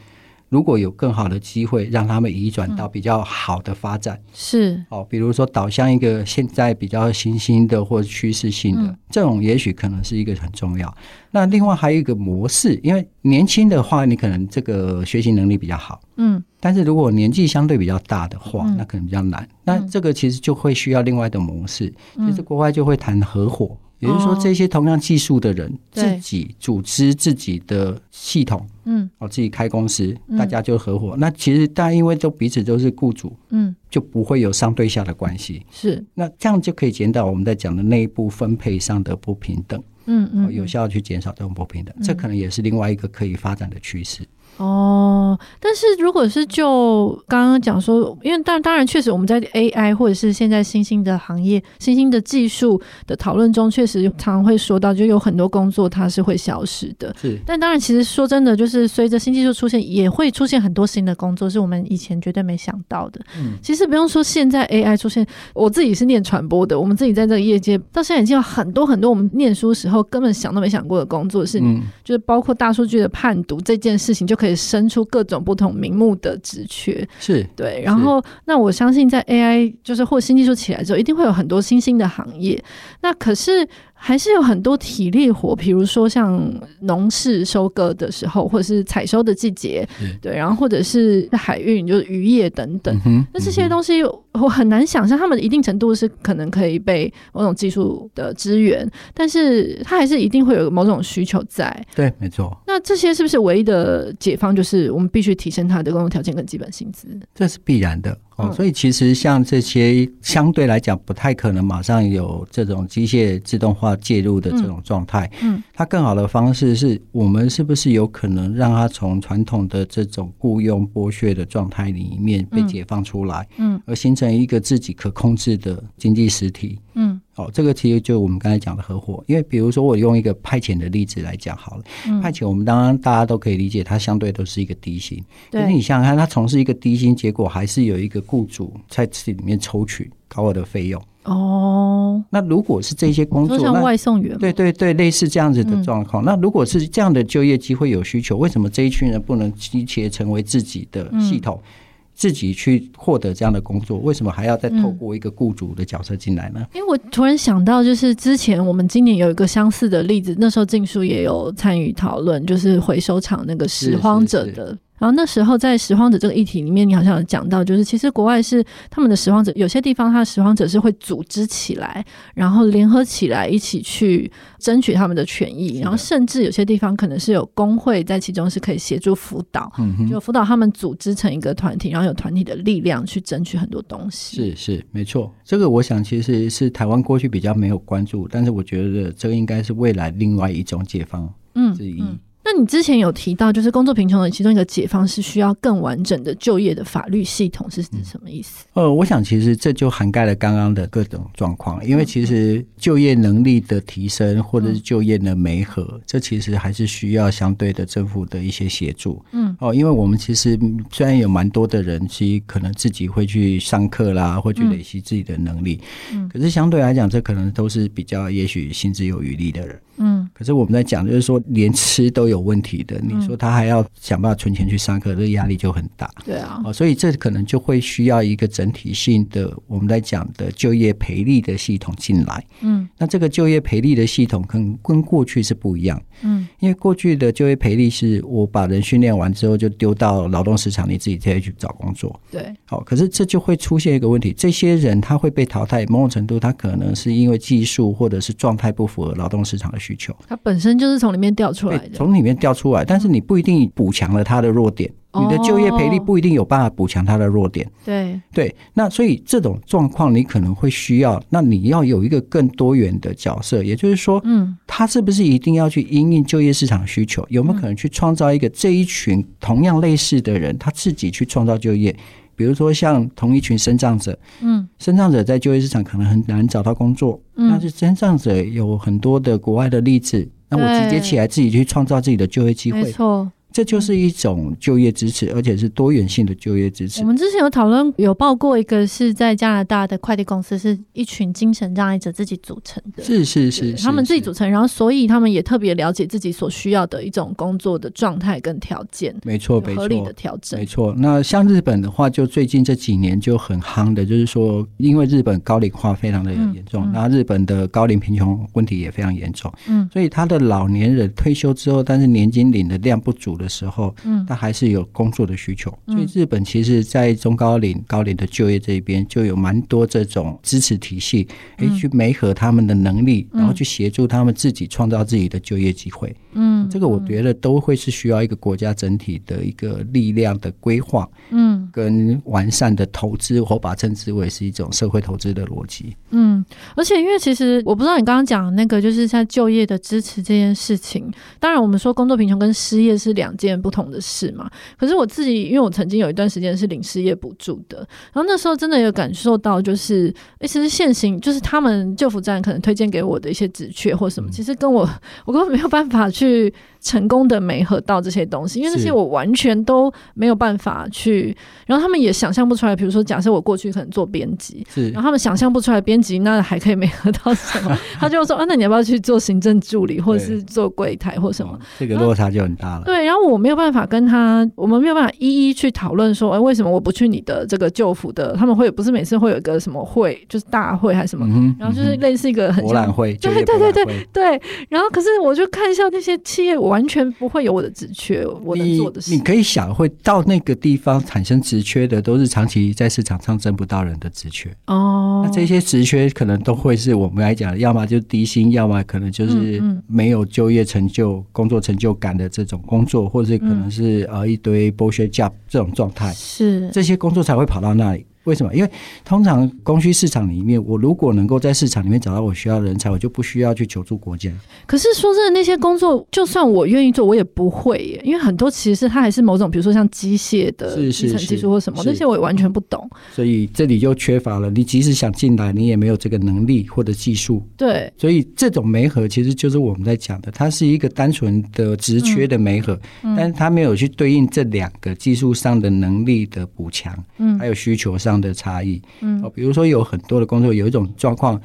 如果有更好的机会，让他们移转到比较好的发展，嗯、是。哦，比如说导向一个现在比较新兴的或者趋势性的、嗯、这种，也许可能是一个很重要。那另外还有一个模式，因为年轻的话，你可能这个学习能力比较好，嗯，但是如果年纪相对比较大的话，那可能比较难。嗯、那这个其实就会需要另外的模式，其实国外就会谈合伙。也就是说，这些同样技术的人自己组织自己的系统，嗯，哦，自己开公司，大家就合伙。那其实大家因为都彼此都是雇主，嗯，就不会有上对下的关系。是，那这样就可以减少我们在讲的内部分配上的不平等，嗯嗯，有效去减少这种不平等。这可能也是另外一个可以发展的趋势。哦，但是如果是就刚刚讲说，因为当当然确实我们在 AI 或者是现在新兴的行业、新兴的技术的讨论中，确实常常会说到，就有很多工作它是会消失的。是，但当然，其实说真的，就是随着新技术出现，也会出现很多新的工作，是我们以前绝对没想到的。嗯，其实不用说现在 AI 出现，我自己是念传播的，我们自己在这个业界到现在已经有很多很多我们念书时候根本想都没想过的工作，是，就是包括大数据的判读这件事情，就可以生出各种不同名目的职缺。是对，然后那我相信在 AI 就是或新技术起来之后，一定会有很多新兴的行业。那可是。还是有很多体力活，比如说像农事收割的时候，或者是采收的季节，对，然后或者是海运，就是渔业等等。嗯、那这些东西我很难想象，他们一定程度是可能可以被某种技术的支援，但是它还是一定会有某种需求在。对，没错。那这些是不是唯一的解放？就是我们必须提升它的工作条件跟基本薪资？这是必然的。哦，所以其实像这些相对来讲不太可能马上有这种机械自动化介入的这种状态，嗯，它更好的方式是我们是不是有可能让它从传统的这种雇佣剥削的状态里面被解放出来，嗯，而形成一个自己可控制的经济实体，嗯。哦，这个其实就我们刚才讲的合伙，因为比如说我用一个派遣的例子来讲好了，嗯、派遣我们当然大家都可以理解，它相对都是一个低薪。对。可是你想想看，他从事一个低薪，结果还是有一个雇主在这里面抽取高额的费用。哦。那如果是这些工作，像外送员，对对对，类似这样子的状况。嗯、那如果是这样的就业机会有需求，为什么这一群人不能集结成为自己的系统？嗯自己去获得这样的工作，为什么还要再透过一个雇主的角色进来呢？嗯，因为我突然想到，就是之前我们今年有一个相似的例子，那时候静书也有参与讨论，就是回收厂那个拾荒者的。然后那时候在拾荒者这个议题里面，你好像有讲到，就是其实国外是他们的拾荒者，有些地方他的拾荒者是会组织起来，然后联合起来一起去争取他们的权益，然后甚至有些地方可能是有工会在其中是可以协助辅导，就辅导他们组织成一个团体，然后有团体的力量去争取很多东西。是是没错，这个我想其实是台湾过去比较没有关注，但是我觉得这个应该是未来另外一种解放之一。嗯嗯那你之前有提到，就是工作贫穷的其中一个解放是需要更完整的就业的法律系统，是指什么意思？呃，我想其实这就涵盖了刚刚的各种状况，因为其实就业能力的提升或者是就业的媒合，这其实还是需要相对的政府的一些协助。嗯，哦，因为我们其实虽然有蛮多的人，其实可能自己会去上课啦，会去累积自己的能力，嗯，可是相对来讲，这可能都是比较也许薪资有余力的人。嗯，可是我们在讲，就是说连吃都有问题的，你说他还要想办法存钱去上课，这个压力就很大。对啊，哦，所以这可能就会需要一个整体性的我们在讲的就业培力的系统进来。嗯，那这个就业培力的系统跟跟过去是不一样。嗯，因为过去的就业培力是我把人训练完之后就丢到劳动市场，你自己再去找工作。对，好，可是这就会出现一个问题，这些人他会被淘汰，某种程度他可能是因为技术或者是状态不符合劳动市场的需求，他本身就是从里面掉出来的，从里面掉出来，但是你不一定补强了他的弱点，你的就业赔率不一定有办法补强他的弱点。对对，那所以这种状况你可能会需要，那你要有一个更多元的角色，也就是说，嗯，他是不是一定要去因应就业市场需求？有没有可能去创造一个这一群同样类似的人，他自己去创造就业？比如说像同一群生长者，嗯，生长者在就业市场可能很难找到工作，嗯，但是身障者有很多的国外的例子，那我集结起来自己去创造自己的就业机会，没错。这就是一种就业支持，而且是多元性的就业支持。我们之前有讨论，有报过一个是在加拿大的快递公司，是一群精神障碍者自己组成的。是是是，他们自己组成，然后所以他们也特别了解自己所需要的一种工作的状态跟条件。没错，没错，合理的调整。没错。那像日本的话，就最近这几年就很夯的，就是说，因为日本高龄化非常的严重，那、嗯嗯、日本的高龄贫穷问题也非常严重。嗯，所以他的老年人退休之后，但是年金领的量不足的时候，嗯。他还是有工作的需求，所以日本其实，在中高龄、高龄的就业这一边，就有蛮多这种支持体系，可以去媒合他们的能力，然后去协助他们自己创造自己的就业机会。嗯，这个我觉得都会是需要一个国家整体的一个力量的规划。嗯。跟完善的投资，我把称之为是一种社会投资的逻辑。嗯，而且因为其实我不知道你刚刚讲的那个，就是在就业的支持这件事情。当然，我们说工作贫穷跟失业是两件不同的事嘛。可是我自己，因为我曾经有一段时间是领失业补助的，然后那时候真的有感受到，就是其实现行就是他们就服站可能推荐给我的一些职缺或什么，其实跟我我根本没有办法去。成功的没合到这些东西，因为那些我完全都没有办法去，然后他们也想象不出来。比如说，假设我过去可能做编辑，是，然后他们想象不出来编辑那还可以没合到什么，他就说啊，那你要不要去做行政助理，或者是做柜台或什么？这个落差就很大了。对，然后我没有办法跟他，我们没有办法一一去讨论说，哎，为什么我不去你的这个旧服的？他们会不是每次会有一个什么会，就是大会还是什么？嗯、然后就是类似一个很博览会，对对对对对。然后可是我就看一下那些企业，我完全不会有我的职缺，我能做的事。你可以想，会到那个地方产生职缺的，都是长期在市场上争不到人的职缺。哦，那这些职缺可能都会是我们来讲，要么就低薪，要么可能就是没有就业成就、嗯、工作成就感的这种工作，或者可能是呃一堆剥削 job 这种状态。是这些工作才会跑到那里。为什么？因为通常供需市场里面，我如果能够在市场里面找到我需要的人才，我就不需要去求助国家。可是说真的，那些工作就算我愿意做，我也不会耶，因为很多其实它还是某种，比如说像机械的基层技术或什么，那些我也完全不懂。所以这里就缺乏了。你即使想进来，你也没有这个能力或者技术。对。所以这种媒合其实就是我们在讲的，它是一个单纯的职缺的媒合，嗯嗯、但是它没有去对应这两个技术上的能力的补强，嗯，还有需求上。的差异，嗯，比如说有很多的工作，有一种状况，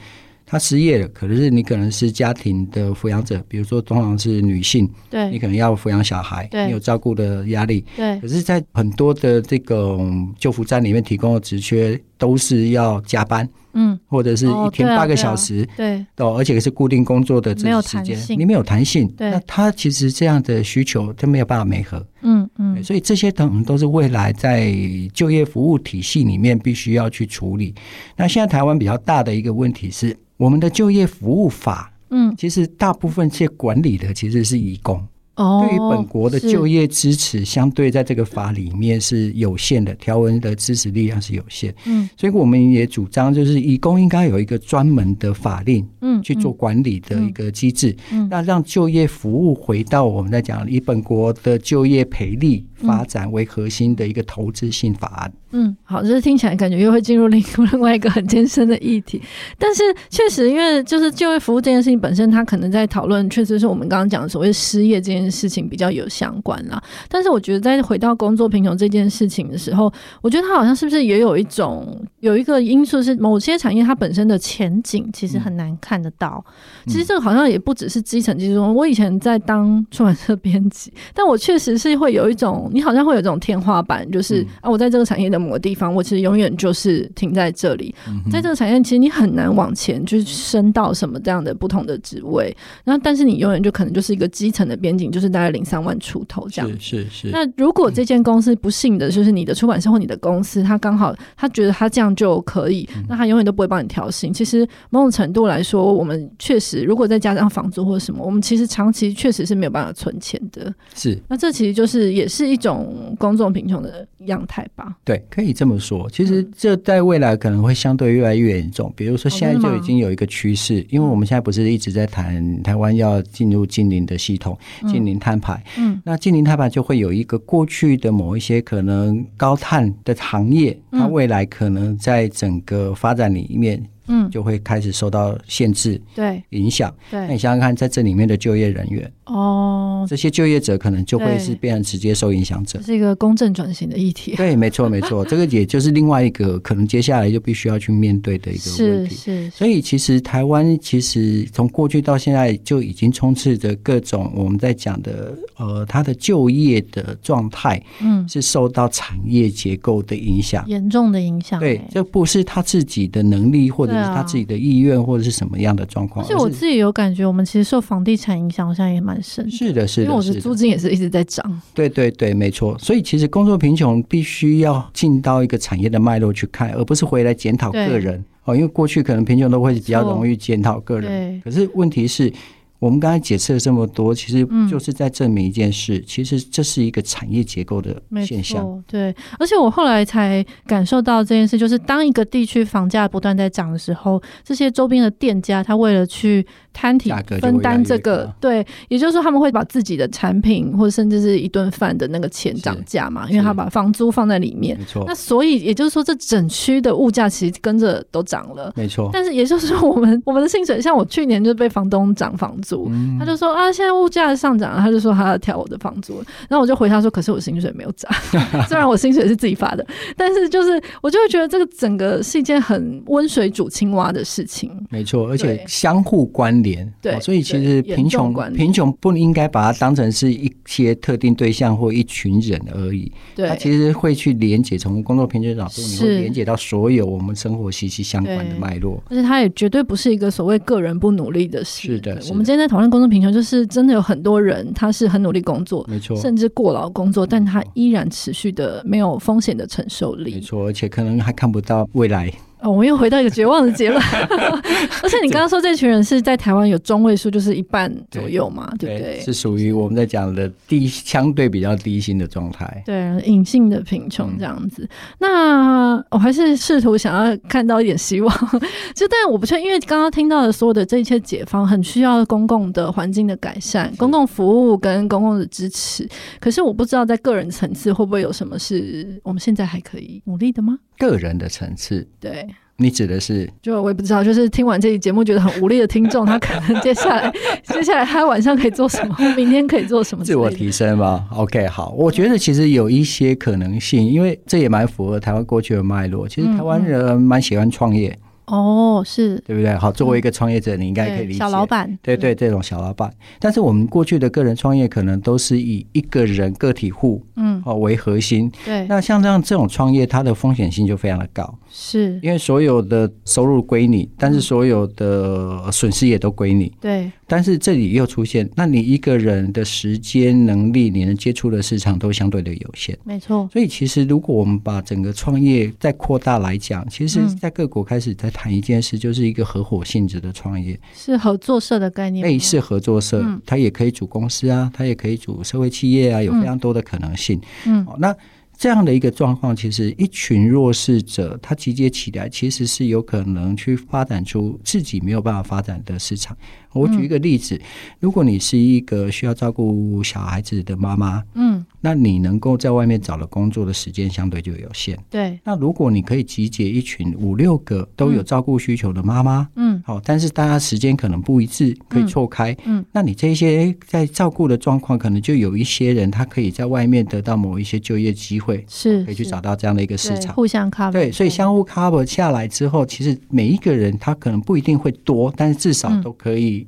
他失业了，可能是你可能是家庭的抚养者，比如说通常是女性，对，你可能要抚养小孩，对，你有照顾的压力，对。可是，在很多的这个就服站里面提供的职缺，都是要加班，嗯，或者是一天八个小时，对，哦，而且是固定工作的这个时间，你没有弹性，对。那他其实这样的需求，他没有办法媒合，嗯嗯。所以这些等都是未来在就业服务体系里面必须要去处理。那现在台湾比较大的一个问题是，我们的就业服务法，嗯，其实大部分去管理的其实是移工。对于本国的就业支持，相对在这个法里面是有限的，条文的支持力量是有限。嗯，所以我们也主张，就是义工应该有一个专门的法令，嗯，去做管理的一个机制，嗯，那让就业服务回到我们在讲以本国的就业培力发展为核心的一个投资性法案。嗯，好，就是听起来感觉又会进入另另外一个很艰深的议题，但是确实，因为就是就业服务这件事情本身，它可能在讨论，确实是我们刚刚讲的所谓失业这件事情比较有相关啦。但是我觉得，在回到工作贫穷这件事情的时候，我觉得它好像是不是也有一种有一个因素是，某些产业它本身的前景其实很难看得到。嗯、其实这个好像也不只是基层技术。我以前在当出版社编辑，但我确实是会有一种，你好像会有这种天花板，就是、嗯、啊，我在这个产业的。某个地方，我其实永远就是停在这里。在这个产业，其实你很难往前，就是升到什么这样的不同的职位。然后，但是你永远就可能就是一个基层的编辑，就是大概零三万出头这样。是是是。那如果这间公司不幸的就是你的出版社或你的公司，他刚好他觉得他这样就可以，那他永远都不会帮你调薪。其实某种程度来说，我们确实如果再加上房租或者什么，我们其实长期确实是没有办法存钱的。是。那这其实就是也是一种公众贫穷的样态吧？对。可以这么说，其实这在未来可能会相对越来越严重。比如说，现在就已经有一个趋势，因为我们现在不是一直在谈台湾要进入近邻的系统，近邻碳排。嗯，那近邻碳排就会有一个过去的某一些可能高碳的行业，它未来可能在整个发展里面。嗯，就会开始受到限制，对影响。对，那你想想看，在这里面的就业人员，哦，这些就业者可能就会是变成直接受影响者。这是一个公正转型的议题。对，没错，没错，这个也就是另外一个可能接下来就必须要去面对的一个问题。是，是。所以其实台湾其实从过去到现在就已经充斥着各种我们在讲的呃，它的就业的状态，嗯，是受到产业结构的影响，严重的影响。对，这不是他自己的能力或者。是他自己的意愿，或者是什么样的状况？而且我自己有感觉，我们其实受房地产影响，好像也蛮深。是的，是的，因为我的租金也是一直在涨。对对对，没错。所以其实工作贫穷必须要进到一个产业的脉络去看，而不是回来检讨个人哦。因为过去可能贫穷都会比较容易检讨个人，可是问题是。我们刚才解释了这么多，其实就是在证明一件事，嗯、其实这是一个产业结构的现象。对，而且我后来才感受到这件事，就是当一个地区房价不断在涨的时候，这些周边的店家他为了去摊体分担这个，对，也就是说他们会把自己的产品或者甚至是一顿饭的那个钱涨价嘛，因为他把房租放在里面。没错。那所以也就是说，这整区的物价其实跟着都涨了。没错。但是也就是说，我们我们的薪水，像我去年就被房东涨房租。嗯、他就说啊，现在物价上涨，他就说他要调我的房租，然后我就回他说，可是我薪水没有涨，虽然我薪水是自己发的，但是就是我就会觉得这个整个是一件很温水煮青蛙的事情。没错，而且相互关联。对、哦，所以其实贫穷贫穷不应该把它当成是一些特定对象或一群人而已。对，他其实会去连接，从工作平均角度，你会连接到所有我们生活息息相关的脉络。而且他也绝对不是一个所谓个人不努力的事。是的，我们今天在讨论工作贫穷，就是真的有很多人他是很努力工作，没错，甚至过劳工作，但他依然持续的没有风险的承受力，没错，而且可能还看不到未来。哦，我们又回到一个绝望的结论。而且你刚刚说这群人是在台湾有中位数，就是一半左右嘛，对，对不对？是属于我们在讲的低，相对比较低薪的状态。对，隐性的贫穷这样子。嗯、那我还是试图想要看到一点希望。就但我不确定，因为刚刚听到的所有的这一切解放，很需要公共的环境的改善、公共服务跟公共的支持。可是我不知道在个人层次会不会有什么是我们现在还可以努力的吗？个人的层次，对。你指的是？就我也不知道，就是听完这期节目觉得很无力的听众，他可能接下来 接下来他晚上可以做什么？明天可以做什么？自我提升吗？OK，好，我觉得其实有一些可能性，因为这也蛮符合台湾过去的脉络。其实台湾人蛮喜欢创业。嗯嗯哦，是对不对？好，作为一个创业者，嗯、你应该可以理解小老板，对对，这种小老板。但是我们过去的个人创业，可能都是以一个人个体户，嗯，哦为核心。对，那像这样这种创业，它的风险性就非常的高，是因为所有的收入归你，但是所有的损失也都归你。对。但是这里又出现，那你一个人的时间、能力，你能接触的市场都相对的有限。没错。所以其实如果我们把整个创业再扩大来讲，其实，在各国开始在谈一件事，就是一个合伙性质的创业，是合作社的概念。类似合作社，它也可以组公司啊，它也可以组社会企业啊，有非常多的可能性。嗯，那。这样的一个状况，其实一群弱势者他集结起来，其实是有可能去发展出自己没有办法发展的市场。我举一个例子，如果你是一个需要照顾小孩子的妈妈，嗯，那你能够在外面找的工作的时间相对就有限。对。那如果你可以集结一群五六个都有照顾需求的妈妈，嗯，好，但是大家时间可能不一致，可以错开，嗯，那你这些在照顾的状况，可能就有一些人他可以在外面得到某一些就业机会。会是可以去找到这样的一个市场，互相 cover。对，所以相互 cover 下来之后，其实每一个人他可能不一定会多，但是至少都可以。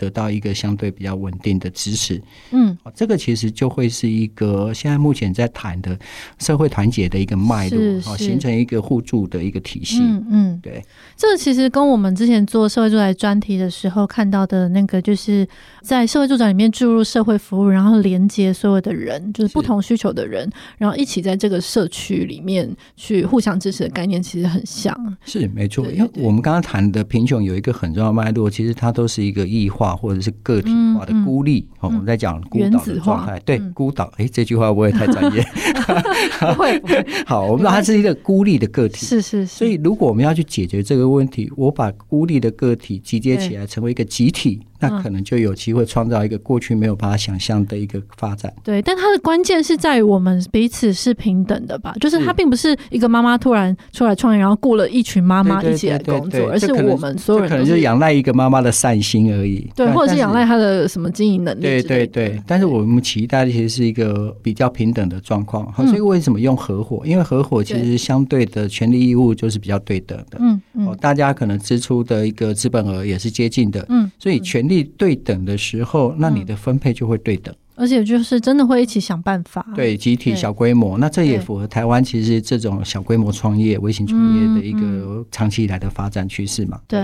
得到一个相对比较稳定的支持，嗯，这个其实就会是一个现在目前在谈的社会团结的一个脉络，形成一个互助的一个体系。嗯嗯，对，这个其实跟我们之前做社会住宅专题的时候看到的那个，就是在社会住宅里面注入社会服务，然后连接所有的人，就是不同需求的人，然后一起在这个社区里面去互相支持的概念，其实很像。是没错，因为我们刚刚谈的贫穷有一个很重要的脉络，其实它都是一个异化。或者是个体化的孤立，哦、嗯，嗯、我们在讲孤岛的状态，对，嗯、孤岛，哎、欸，这句话会不会太专业？不会，不会。好，我们说它是一个孤立的个体，是是是。所以，如果我们要去解决这个问题，我把孤立的个体集结起来，成为一个集体。那可能就有机会创造一个过去没有办法想象的一个发展。对，但它的关键是在于我们彼此是平等的吧？就是它并不是一个妈妈突然出来创业，然后雇了一群妈妈一起来工作，而是我们所有人可能就仰赖一个妈妈的善心而已。对，或者是仰赖她的什么经营能力。对对对。但是我们期待的其实是一个比较平等的状况。好，所以为什么用合伙？因为合伙其实相对的权利义务就是比较对等的。嗯嗯。大家可能支出的一个资本额也是接近的。嗯。所以权利对等的。的时候，那你的分配就会对等。而且就是真的会一起想办法。对，集体小规模，那这也符合台湾其实这种小规模创业、微型创业的一个长期以来的发展趋势嘛。对，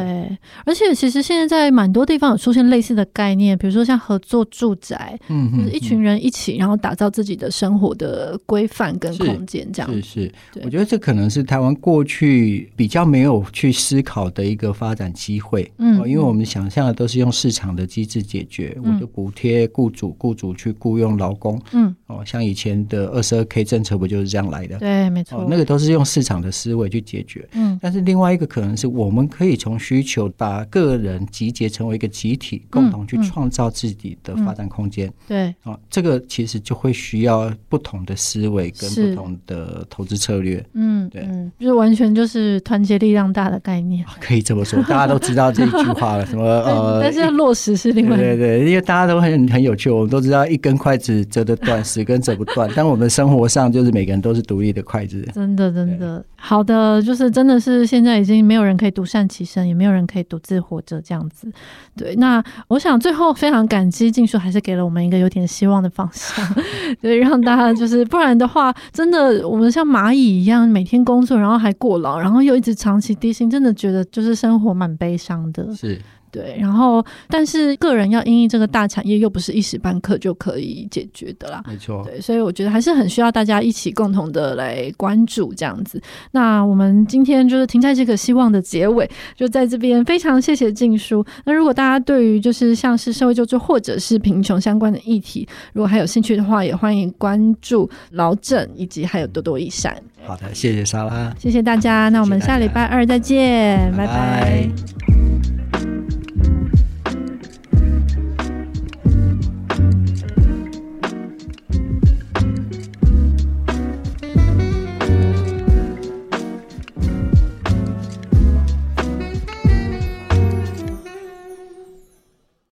而且其实现在在蛮多地方有出现类似的概念，比如说像合作住宅，嗯，就是一群人一起，然后打造自己的生活的规范跟空间，这样。是是。我觉得这可能是台湾过去比较没有去思考的一个发展机会，嗯，因为我们想象的都是用市场的机制解决，我就补贴雇主，雇主去雇佣劳工，嗯，哦，像以前的二十二 K 政策不就是这样来的？对，没错，那个都是用市场的思维去解决，嗯，但是另外一个可能是我们可以从需求把个人集结成为一个集体，共同去创造自己的发展空间，对，哦，这个其实就会需要不同的思维跟不同的投资策略，嗯，对，就是完全就是团结力量大的概念，可以这么说，大家都知道这一句话了，什么 呃，但是要落实是另外，对对，因为大家都很很有趣，我们都知道一根筷子折得断，十根折不断，但我们生活上就是每个人都是独立的筷子，真的真的。好的，就是真的是现在已经没有人可以独善其身，也没有人可以独自活着这样子，对，那我想最后非常感激静书还是给了我们一个有点希望的方向，对，让大家就是不然的话，真的我们像蚂蚁一样每天工作，然后还过劳，然后又一直长期低薪，真的觉得就是生活蛮悲伤的。是。对，然后但是个人要因应这个大产业，又不是一时半刻就可以解决的啦。没错，对，所以我觉得还是很需要大家一起共同的来关注这样子。那我们今天就是停在这个希望的结尾，就在这边非常谢谢静书。那如果大家对于就是像是社会救助或者是贫穷相关的议题，如果还有兴趣的话，也欢迎关注劳政以及还有多多益善。好的，谢谢莎拉，谢谢大家。那我们下礼拜二再见，拜拜。拜拜。